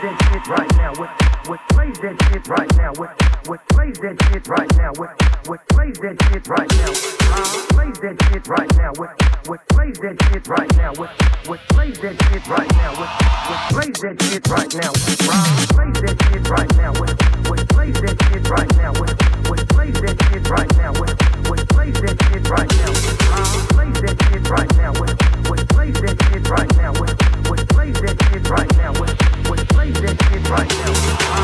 this shit right now with what plays that shit right now? What what plays that shit right now? What what plays that shit right now? Uh, plays that shit right now? What what plays that shit right now? What what plays that shit right now? What what plays that shit right now? Uh, plays that shit right now? What what plays that shit right now? What what plays that shit right now? What what plays that shit right now? Uh, plays that shit right now? What what plays that shit right now? What what plays that shit right now? What what plays that shit right now?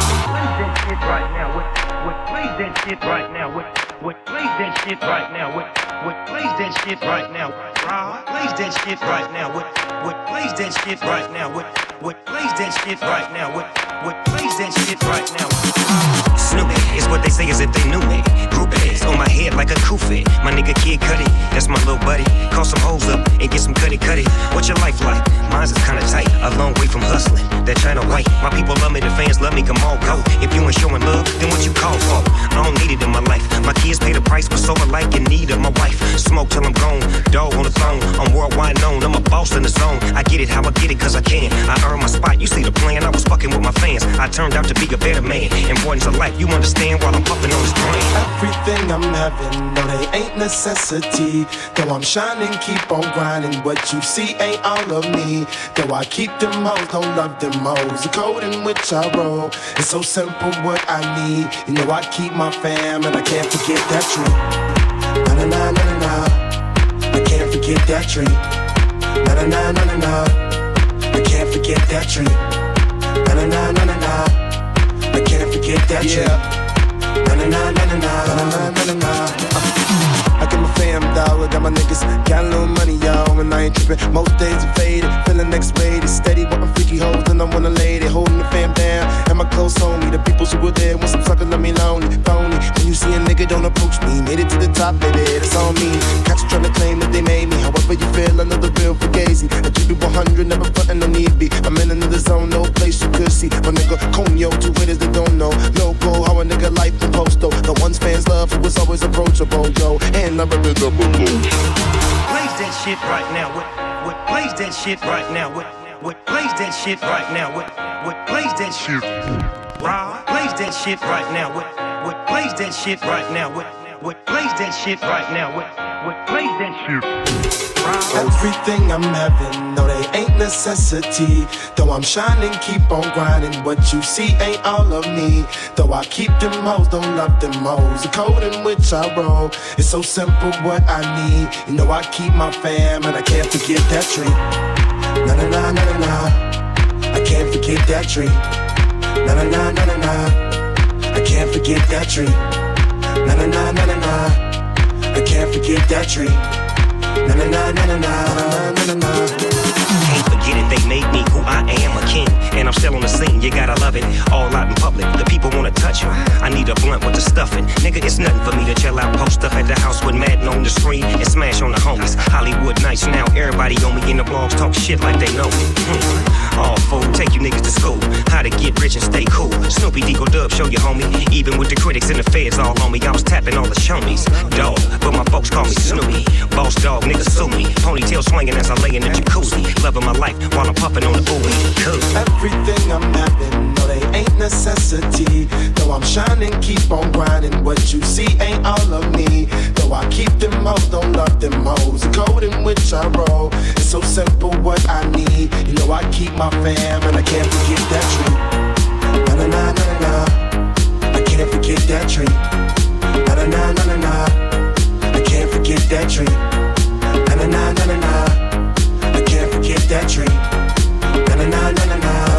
Right now? What what plays that shit right now? What what plays that shit right now? What what plays that shit right now? Raw plays that shit right now? What what plays that shit right now? What what plays that shit right now? What what plays that shit right now? Snoopy is what they say as if they knew me. Groupies on my head like a kufi. My nigga Kid Cudi, that's my little buddy. Call some hoes up and get some cutty cutty. What's your life like? Mine's is kinda tight, a long way from hustling. That China white. My people love me, the fans love me, come on, go. If you ain't showing love, then what you call for? I don't need it in my life. My kids pay the price, but so alike in need of my wife. Smoke till I'm gone, dog on the throne. I'm worldwide known, I'm a boss in the zone. I get it how I get it, cause I can. I earn my spot, you see the plan. I was fucking with my fans. I turned out to be a better man. Importance of life, you understand while I'm puffing on this brain. Everything I'm having, no, they ain't necessity. Though I'm shining, keep on grinding. What you see ain't all of me. Though I keep them hoes, don't love them hoes. The code in which I roll, it's so simple what I need. You know I keep my fam, and I can't forget that tree. Na na na na na. I can't forget that tree. Na na na na na na. I can't forget that tree. Na na na na na na. I can't forget that tree. Na na na na. Na na na na na. I got my fam dollar, got my niggas, got a little money, y'all, and I ain't trippin'. Most days are faded, feeling X-rated, steady, wantin' freaky hoes, and I want a lady, holding the fam down, and my close homie, the people who were there when some sucker let me lonely, phony. When you see a nigga, don't approach me, made it to the top, baby, that's all me. You tryna claim that they made me, however you feel, I know the real fugazi. I keep it 100, never frontin', no need be. I'm in another zone, no place you could see. My nigga, Conyo, two hitters that don't know. Loco, how a nigga life from posto. The ones fans love, who was always approachable, yo. And I'm a rhythm, Plays that shit right now. What what plays that shit right now? What what plays that shit right now? What what plays that shit? Raw plays that shit right now. What what plays that shit right now? What what plays that shit right now? What what plays that shit? Everything I'm having, no, they ain't necessity. Though I'm shining, keep on grinding. What you see ain't all of me. Though I keep them hoes, don't love them hoes. The code in which I roll is so simple, what I need. You know, I keep my fam, and I can't forget that tree. Na na na na na. I can't forget that tree. Na na na na na. I can't forget that tree. Na na na na na na. I can't forget that tree. Na na na na na na na na na. Can't forget it, they made me who I am, a king. And I'm still on the scene, you gotta love it. All out in public, the people wanna touch you. I need a blunt with the stuffing. Nigga, it's nothing for me to chill out, post up at the house with Madden on the screen and smash on the homies. Hollywood nights now, everybody on me in the blogs talk shit like they know me. Hmm. All fool, take you niggas to school. How to get rich and stay cool. Snoopy Deagle Dub, show you homie. Even with the critics and the feds all on me, I was tapping all the shomies. Dog, but my folks call me Snoopy. Boss dog, niggas sue me. Ponytail swinging as I lay in the jacuzzi. Loving my life while I'm puffing on the ooey. Cool. Everything I'm having, no, they ain't necessity. Though I'm shining, keep on grinding. What you see ain't all of me. Though I keep them hoes, don't love them hoes. The code in which I roll is so simple, what I need. You know, I keep my fam, and I can't forget that tree. Na na na na na. I can't forget that tree. Na na na na na na. I can't forget that tree. Na na na na na na. I can't forget that tree. Na na na na na na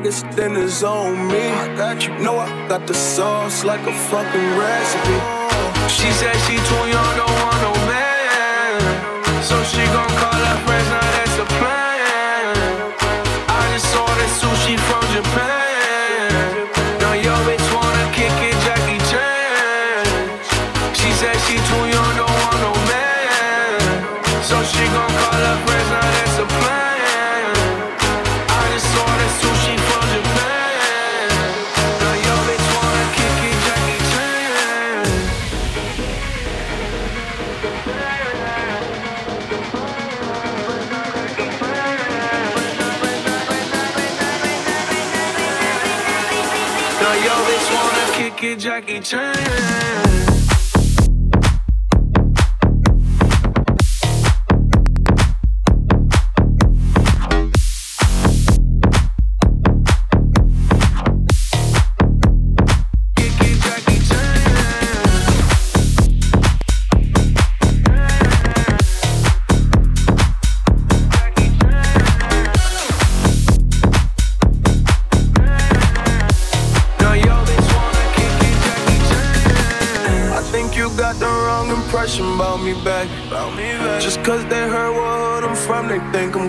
I then it's on me. I got you. Know I got the sauce like a fucking recipe.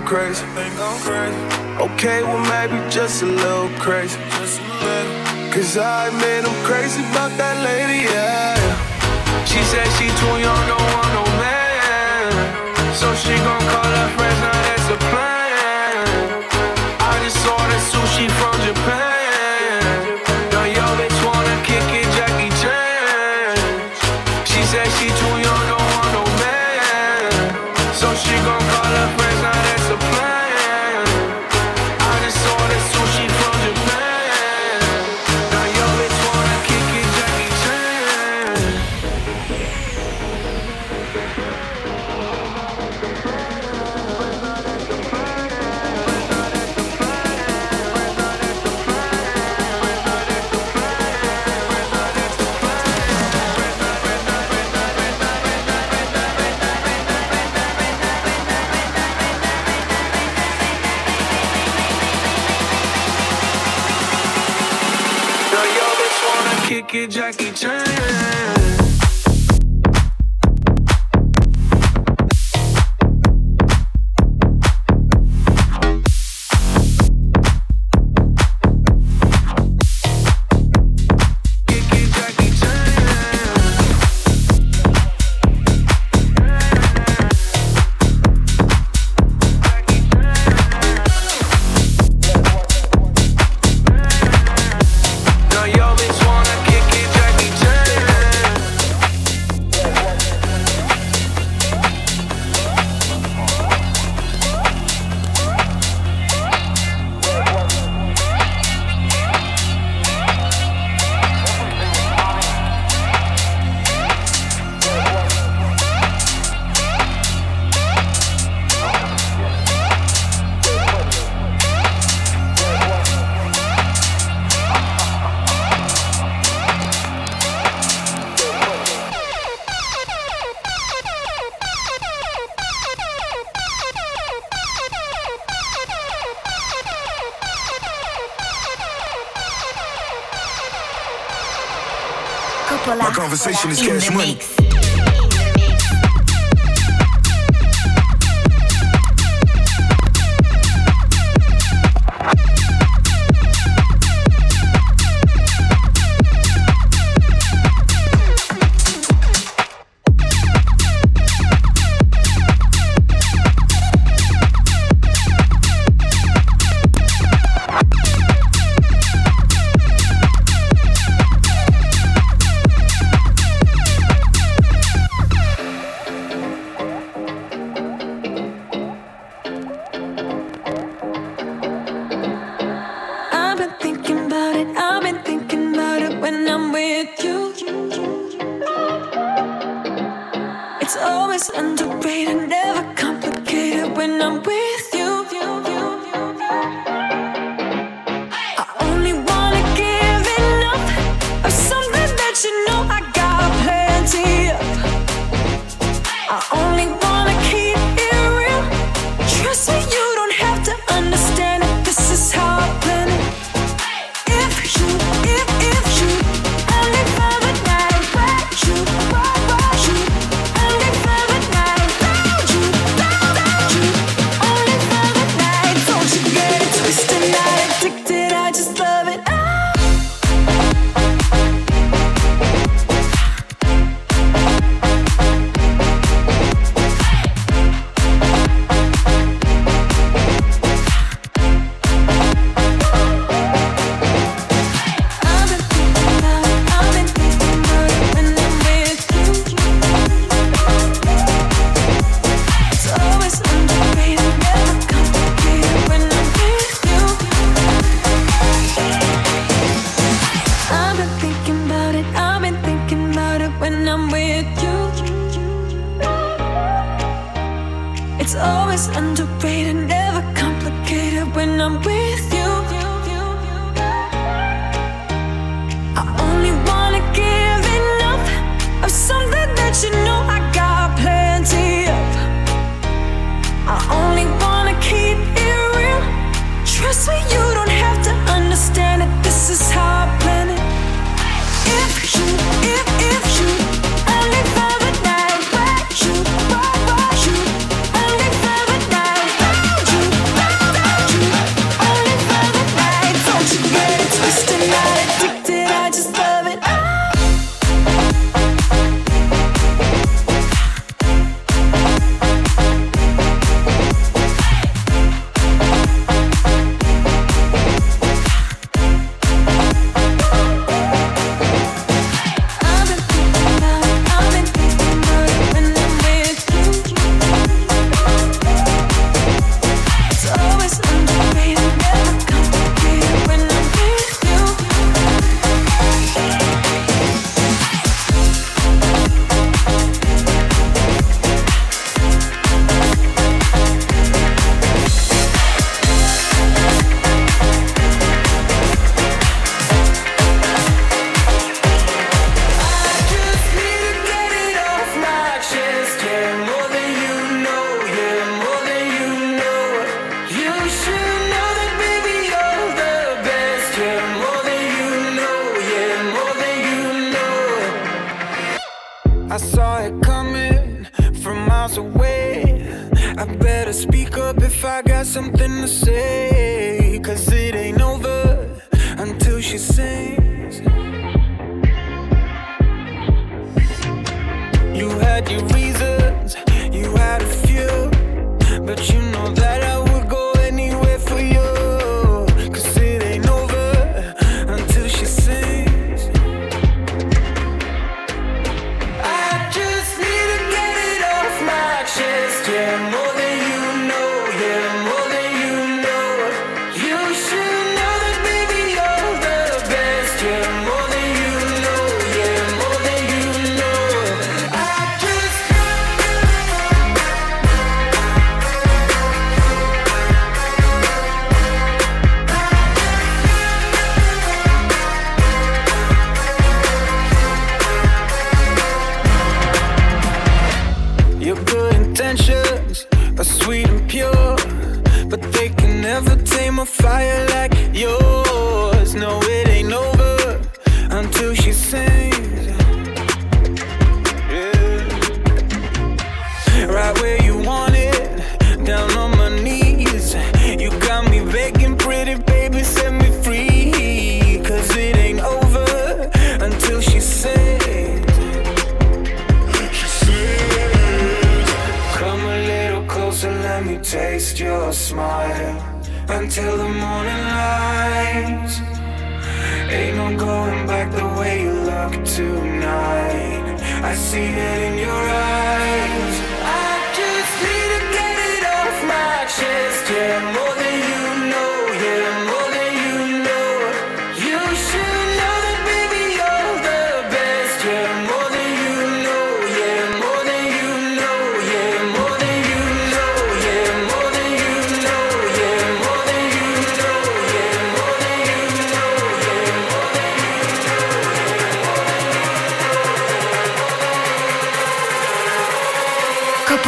Crazy. Think I'm crazy okay, well, maybe just a little crazy. Cause I admit I'm crazy about that lady, yeah. She said she too young, don't want no man. So she gon' call her friends, now that's a plan. Kick it, Jackie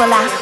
哆啦。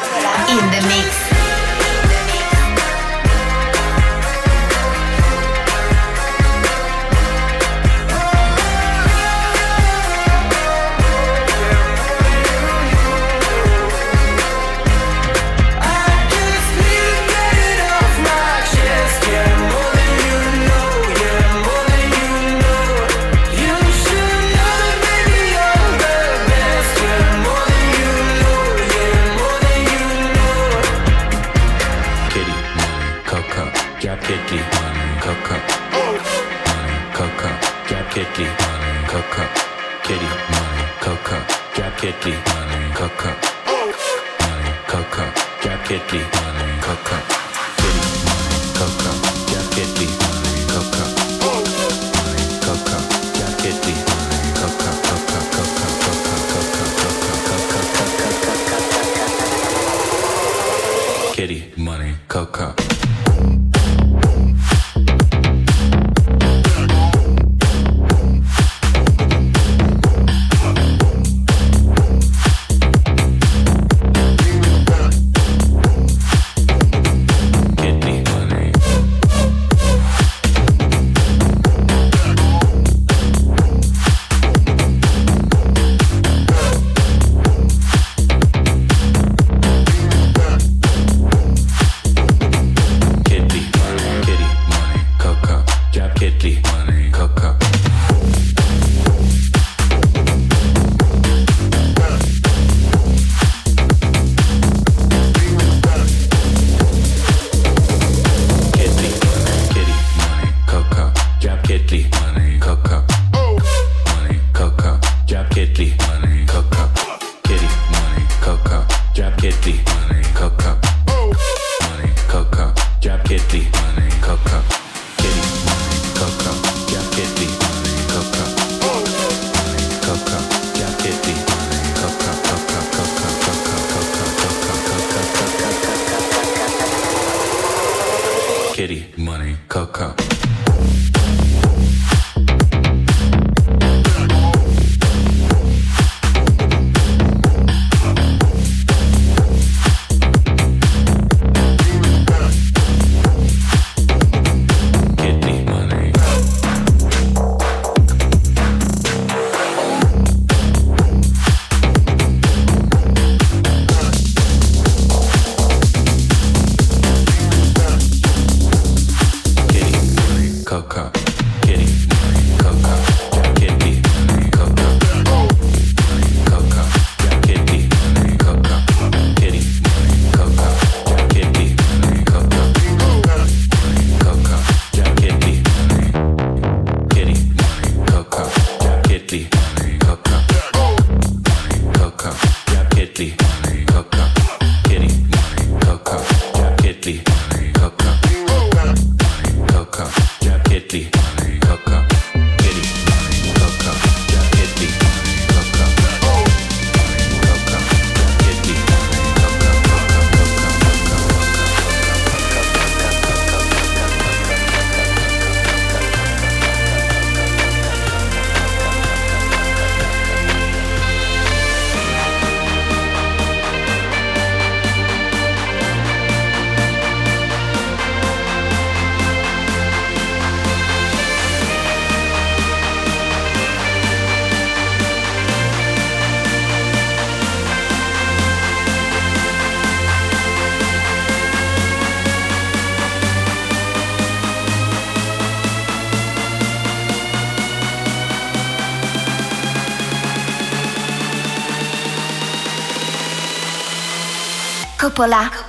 Coppola. In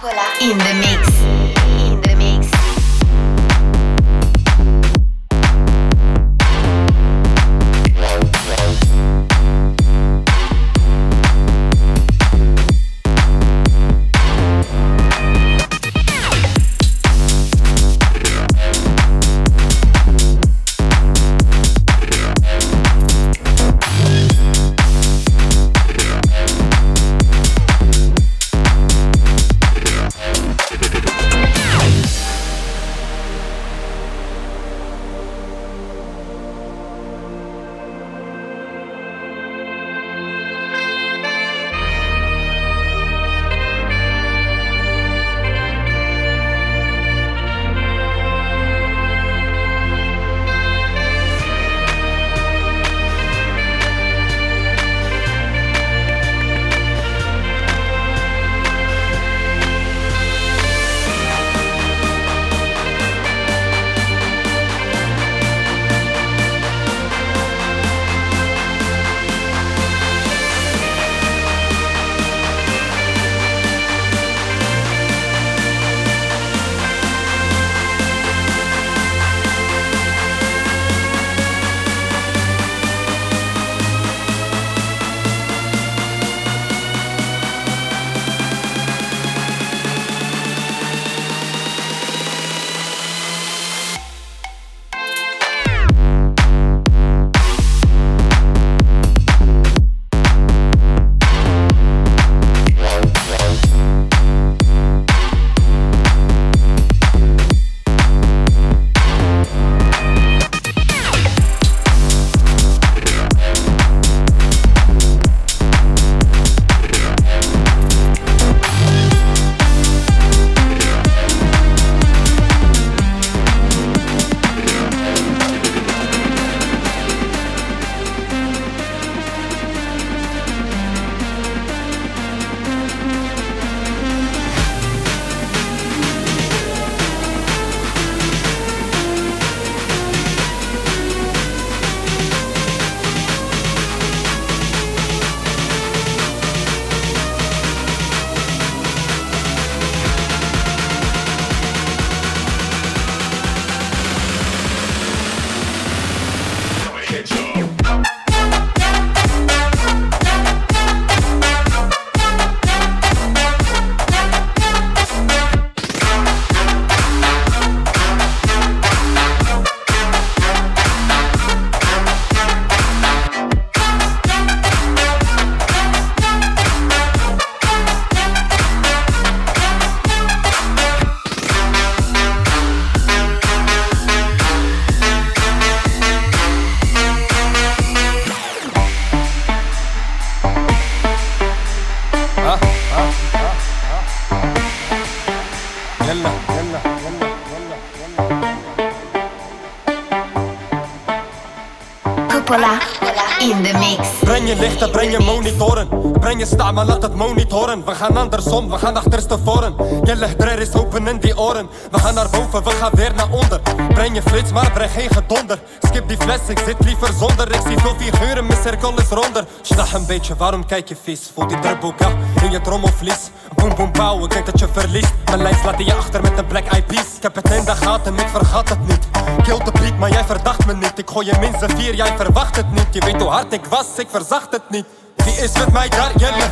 je maar laat het monitoren. We gaan andersom, we gaan achterstevoren. Jelle drer is open in die oren. We gaan naar boven, we gaan weer naar onder. Breng je flits, maar breng geen gedonder. Skip die fles, ik zit liever zonder. Ik zie veel figuren, mijn cirkel is ronder. Snach een beetje, waarom kijk je vies? Voelt die drubboek in je trommelvlies. Boom boom bouw, ik denk dat je verliest. Mijn lijst laat je achter met een black piece. Ik heb het in de gaten, ik vergat het niet. Kill de beat, maar jij verdacht me niet. Ik gooi je minstens vier, jij verwacht het niet. Je weet hoe hard ik was, ik verzacht het niet. Wie is met mij daar, jelle?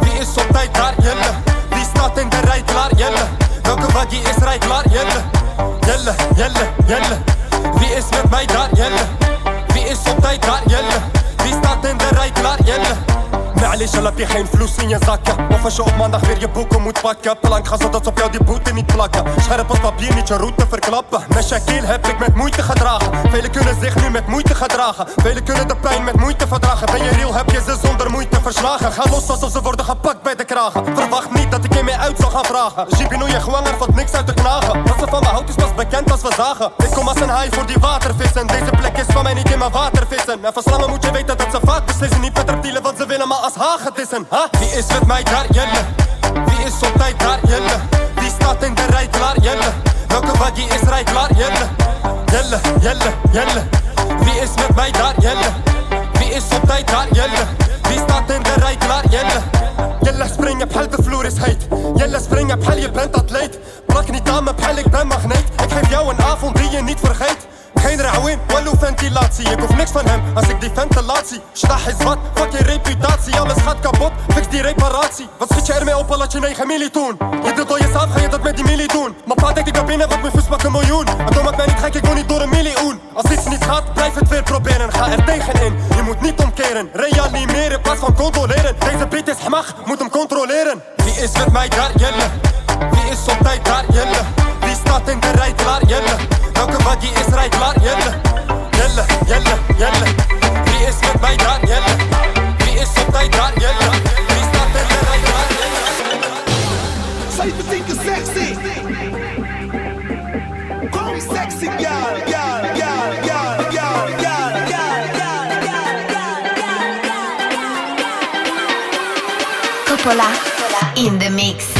Wie is op tijd daar, jelle? Wie staat in de rij klaar, jelle? Welke waggie is rij klaar, jelle? Jelle, jelle, jelle Wie is met mij daar, jelle? Wie is op tijd daar, jelle? In de rij klaar, jelle? معليش al heb je geen vloes in je zakken Of als je op maandag weer je boeken moet pakken Plank ga zodat ze op jou die boete niet plakken Scherp als papier niet je route verklappen Met Shaquille heb ik met moeite gedragen Velen kunnen zich nu met moeite gedragen Velen kunnen de pijn met moeite verdragen Ben je real heb je ze zonder moeite verslagen Ga los alsof ze worden gepakt bij de kragen Verwacht niet dat ik je mee uit zal gaan vragen Jibino je gwanger valt niks uit te knagen Wat ze van me houdt is pas bekend als we zagen Ik kom als een haai voor die watervissen Deze plek is van mij niet in mijn watervissen En van slangen moet je weten dat ze vaak beslissen Niet met reptielen want ze willen maar als hagedissen, ha? Wie is met mij daar, jelle? Wie is op tijd daar, jelle? Wie staat in de rij klaar, jelle? Welke body is rij klaar, jelle? Jelle, jelle, jelle. Wie is met mij daar, jelle? Wie is op tijd daar, jelle? Wie staat in de rij klaar, jelle? Jelle spring op hel, de vloer is heet. Jelle spring op hel, je bent atleet. Plak niet aan mijn pijl, ik ben magneet. Ik geef jou een avond die je niet vergeet. Geen rauwin, wel ventilatie. Ik hoef niks van hem als ik die ventilatie. Stach is wat, fuck je reputatie. Alles gaat kapot, fix die reparatie. Wat schiet je ermee op al je 9 milie doen? Je doet al jezelf, ga je dat met die milie doen? Maar pa denkt ik ga binnen, wat mijn fus maakt een miljoen. En dan maakt mij niet gek, ik wil niet door een miljoen. Als iets niet gaat, blijf het weer proberen. Ga er tegenin, je moet niet omkeren. Reanimeren, pas van controleren. Deze beat is macht, moet hem controleren. Wie is met mij daar, jelle? Wie is op tijd daar, jelle? Wie staat in de rij klaar, jelle? Welke waggie is rij klaar, jelle? Jelle, jelle, jelle. Wie is met mij daar, jelle? Wie is op tijd daar, jelle? Wie staat in de rij klaar, jelle? Cypher think you're sexy. Call me sexy, girl, girl, girl, girl, Coppola in the mix.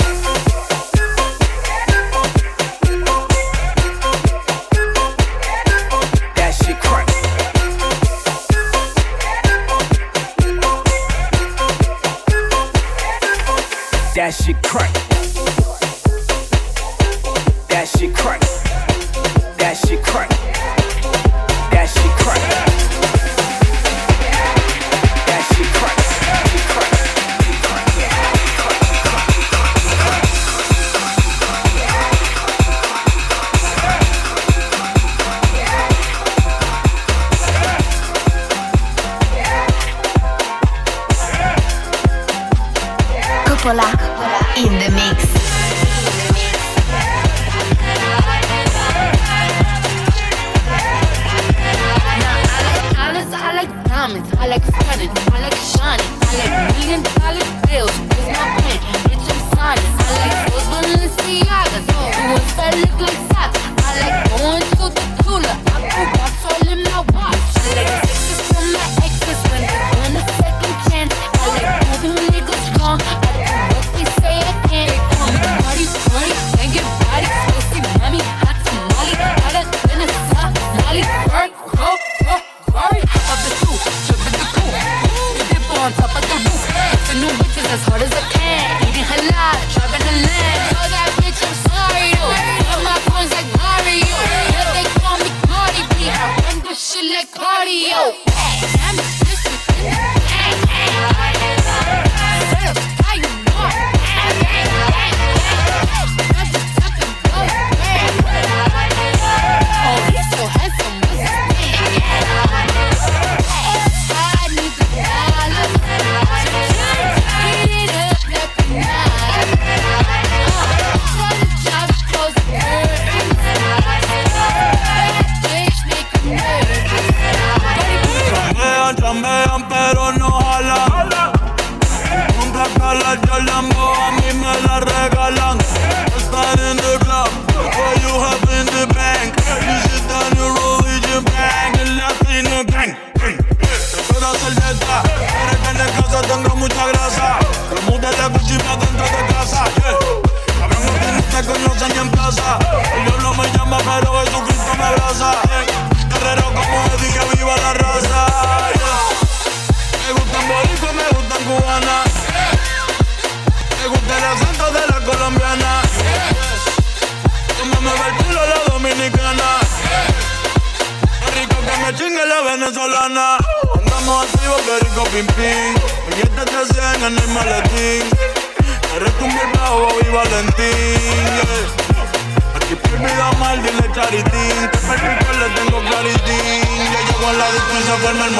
That shit crack.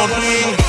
Y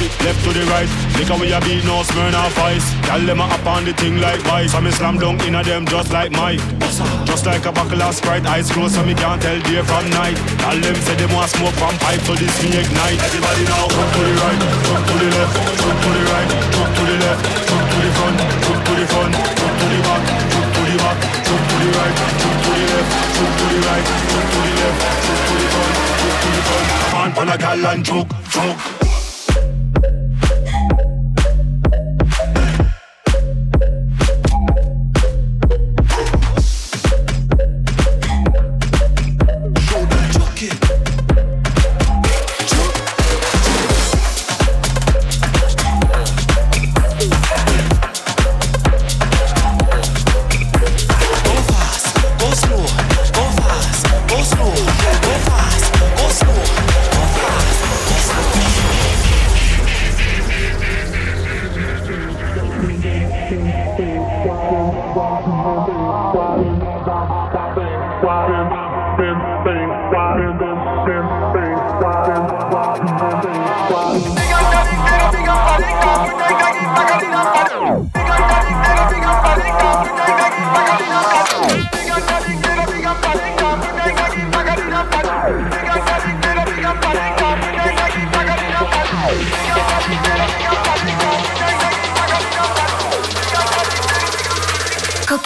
it left to the right. Liquor we a beat, no Smirnoff Ice. Gal them a up on the thing like vice. I me slam dunk inna them just like Mike. Just like a buckle of Sprite, eyes closed so me can't tell day from night. Gal them say them want smoke from pipe, so this me ignite. Everybody now, jump to the right, jump to the left, jump to the right, jump to the left, jump to the front, jump to the front, jump to the back, jump to the back, jump to the right, jump to the left, jump to the right, jump to the left, jump to the front, jump to the front. On, pon a gal and choke, choke.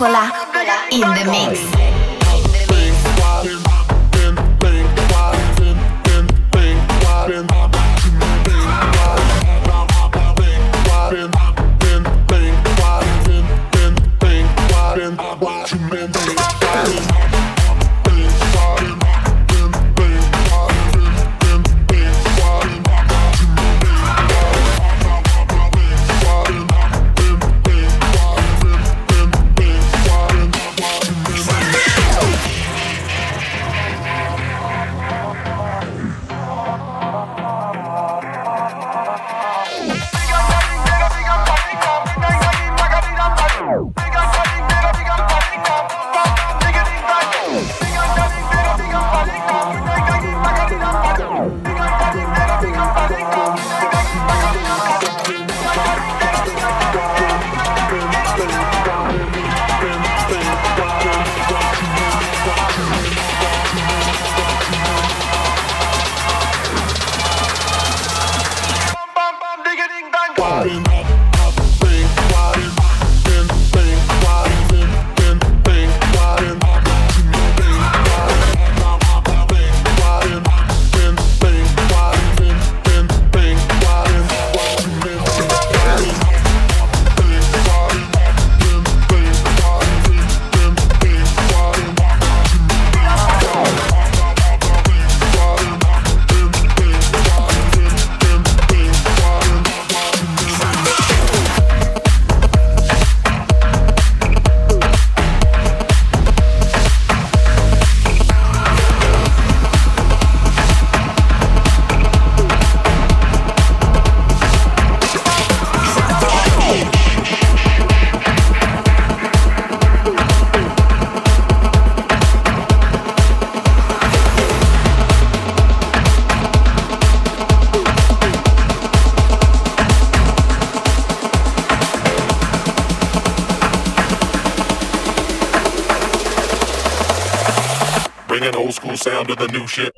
In the mix. Sound new shit.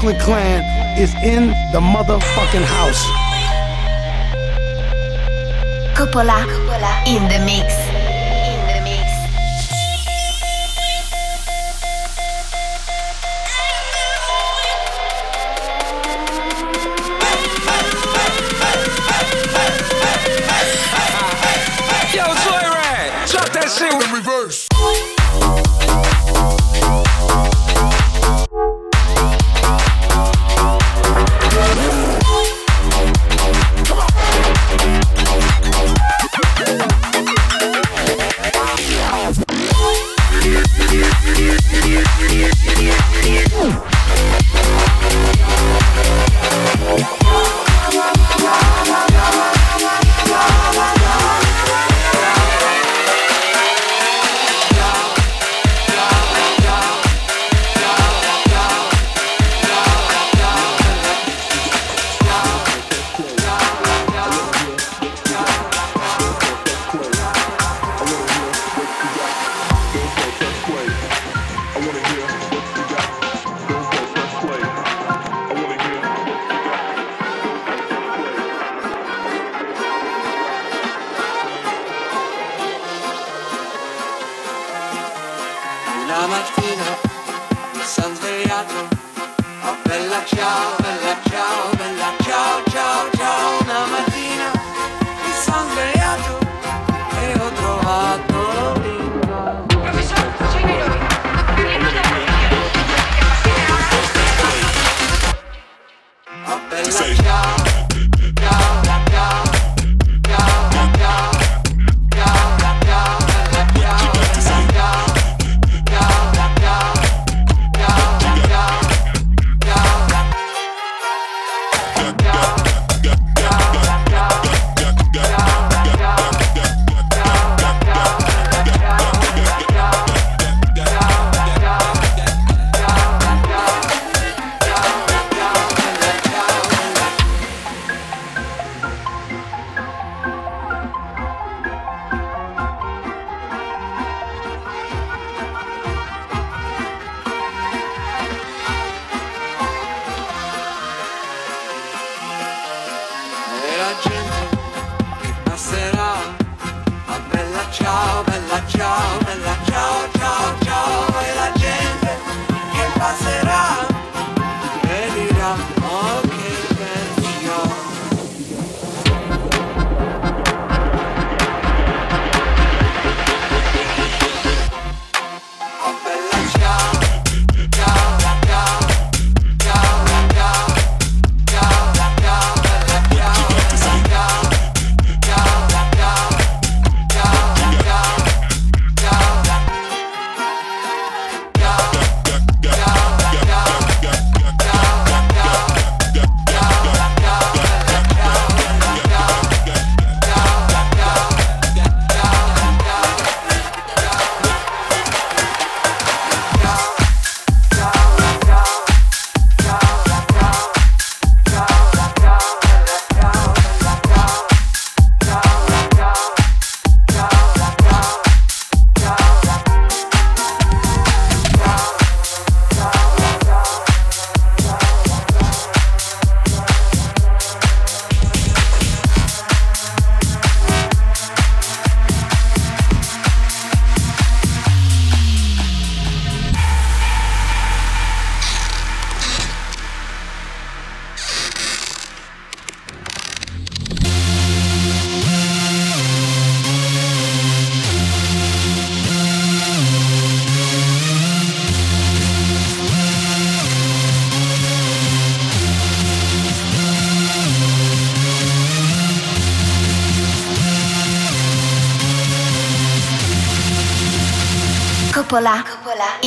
Brooklyn Clan is in the motherfucking house. Coppola, Coppola. in the mix.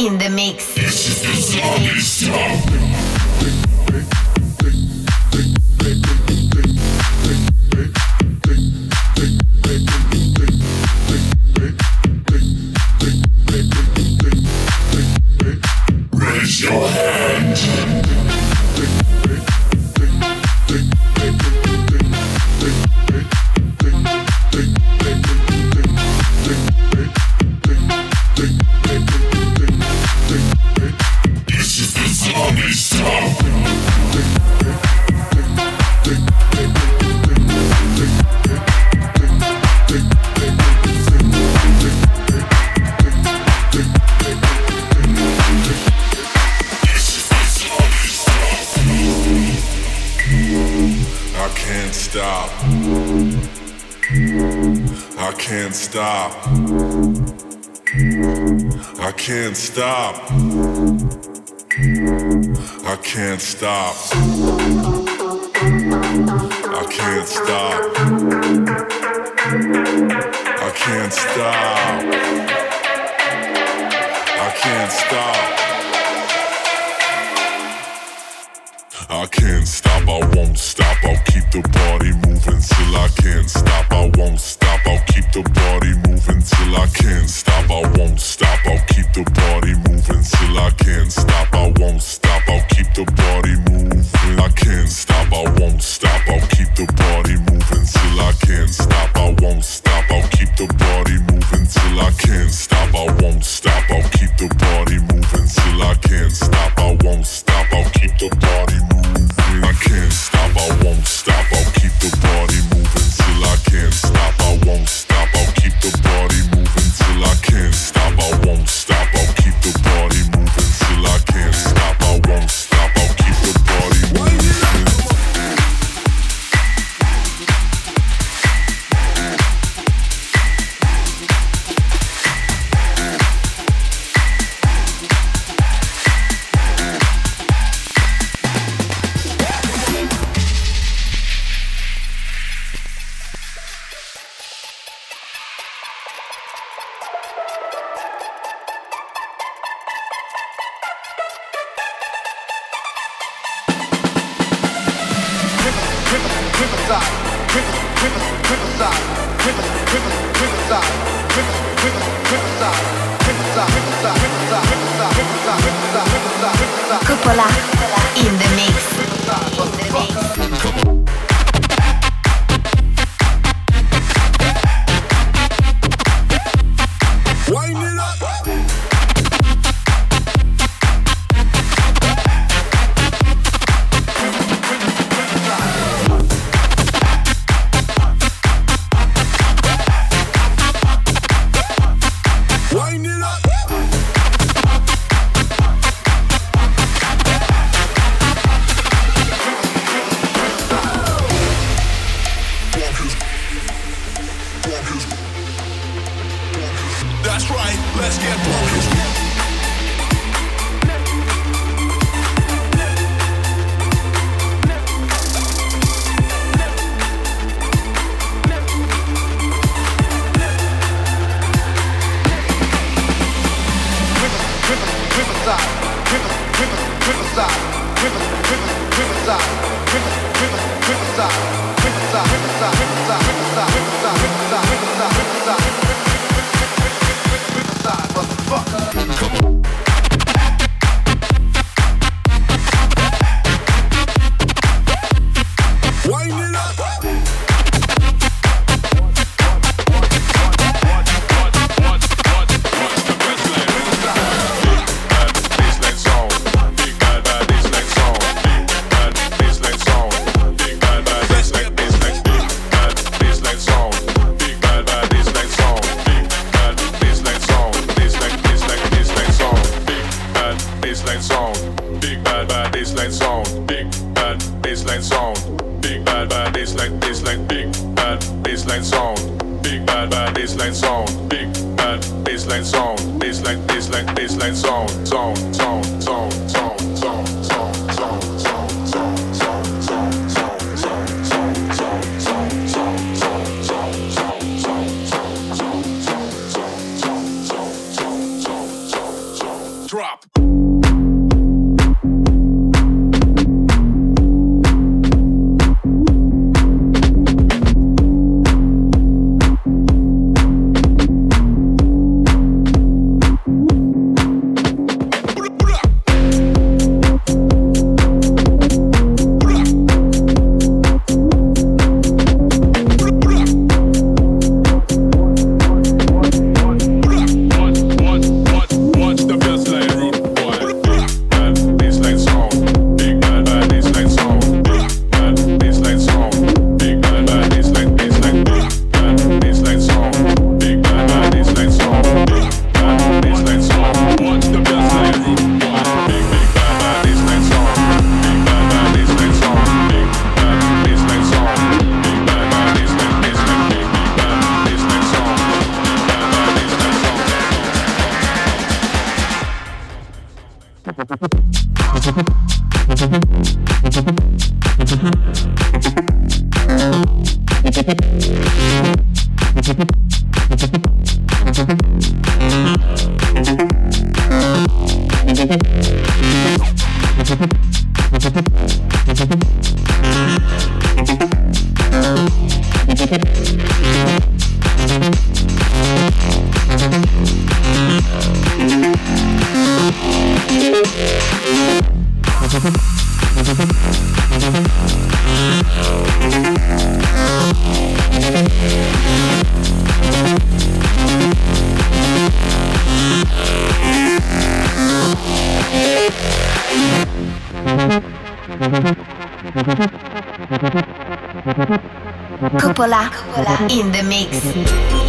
In the mix. Can't stop. I can't stop. I can't stop. I can't stop. I can't stop. I can't stop. I can't stop. I can't stop, I won't stop, I'll keep the body moving till I can't stop, I won't stop, I'll keep the body moving till I can't stop, I won't stop, I'll keep the body moving till I can't stop, I won't stop, I'll keep the body moving. I can't stop, I won't stop, I'll keep the body moving till I can't stop, I won't stop, I'll keep the body moving till I can't stop, I won't stop, I'll keep the body moving till I can't stop, I won't stop, I'll keep the body moving. Can't stop, I won't stop, I'll Coppola in the mix. In the mix.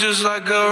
Just like a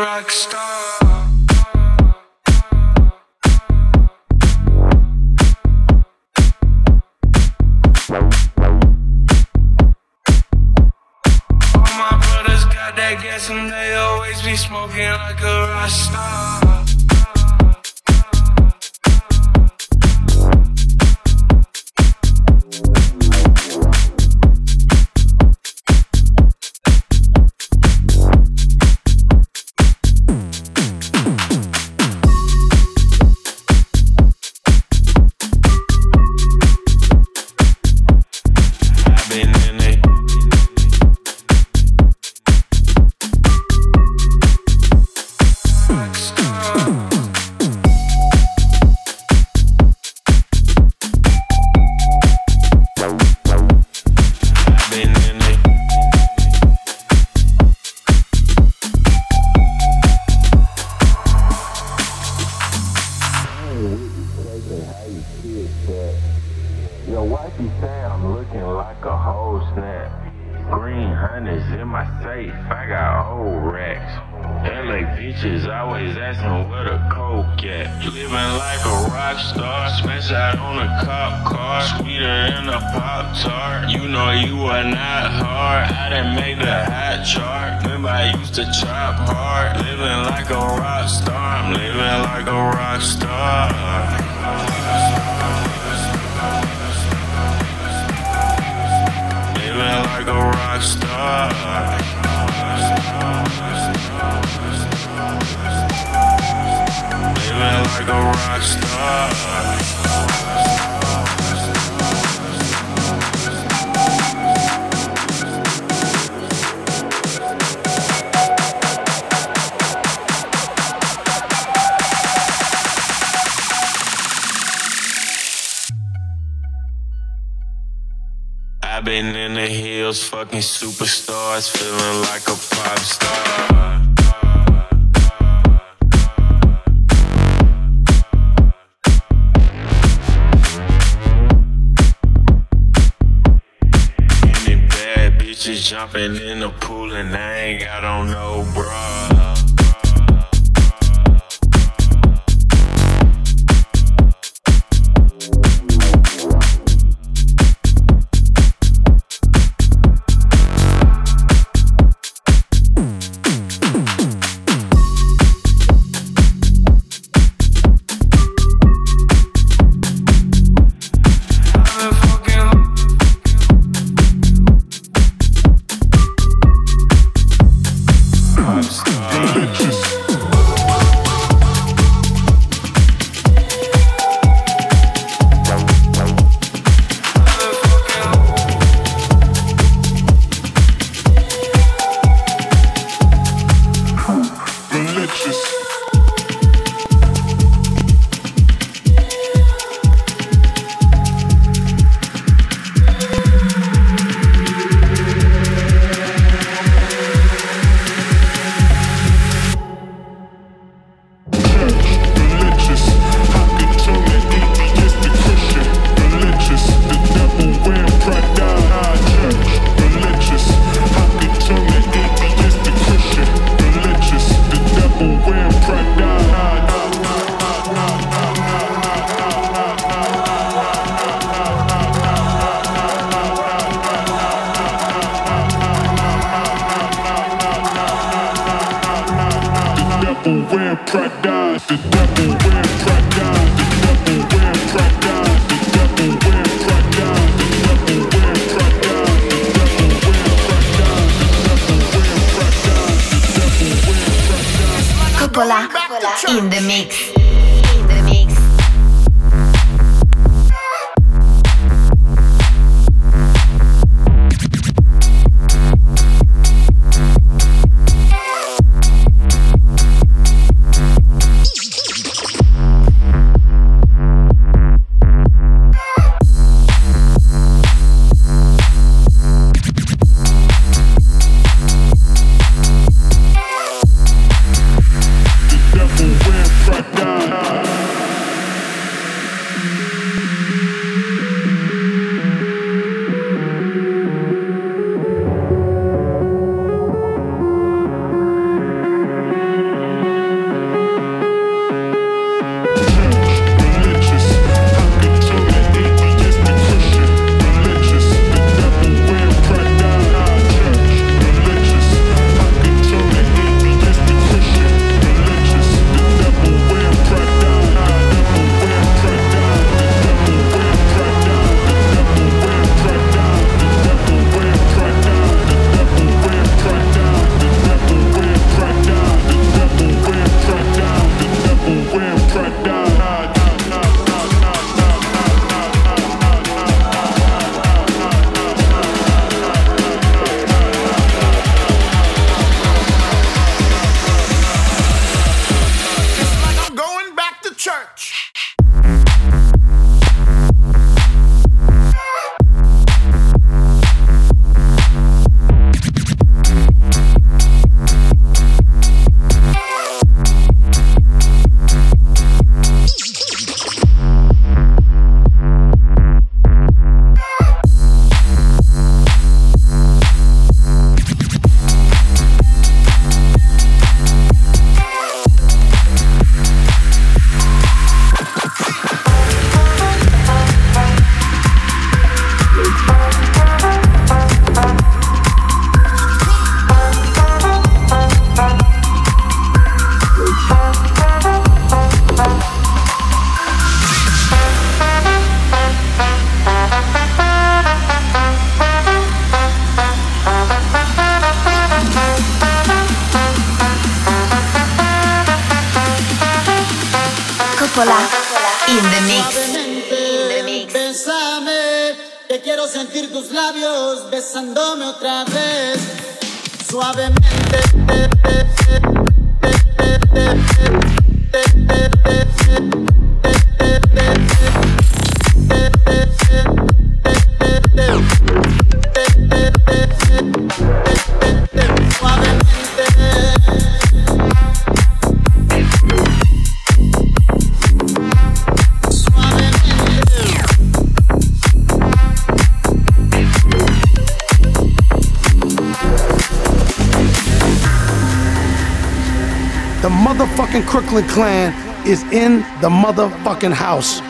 the motherfucking house.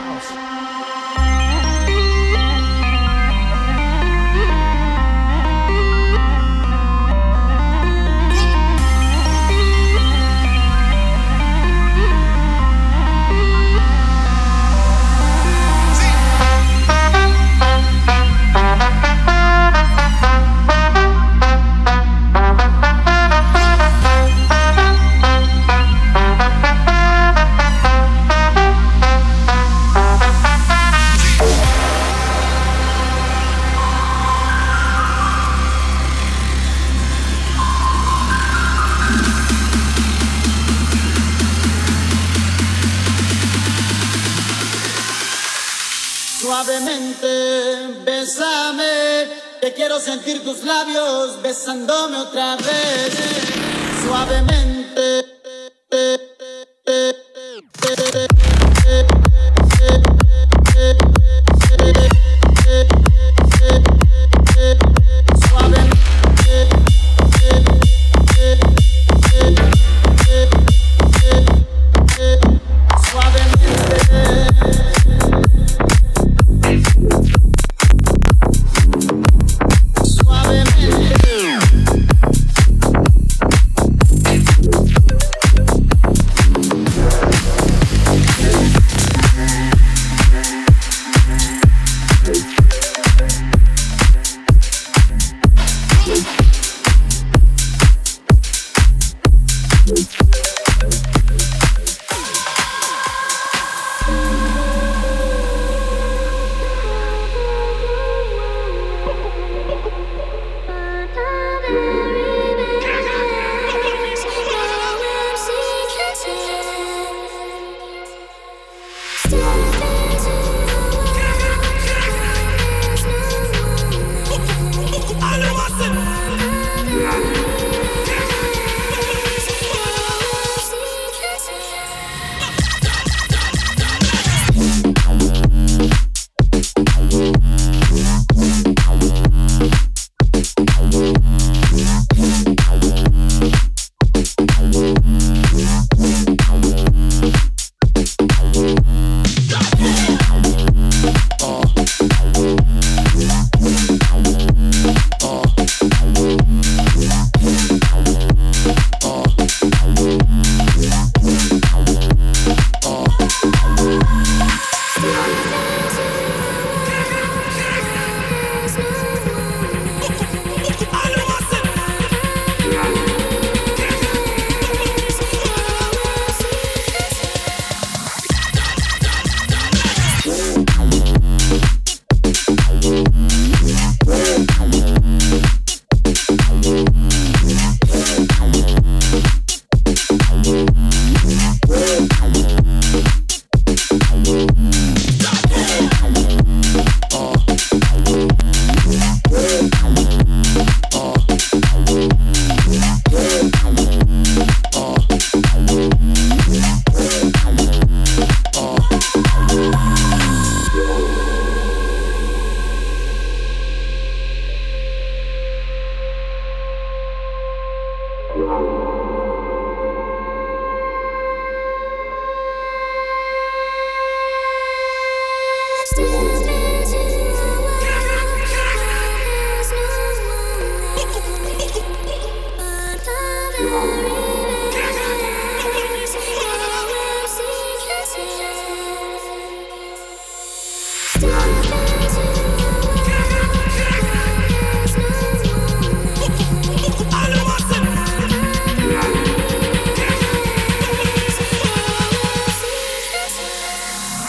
Suavemente.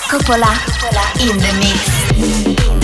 Coppola in the mix.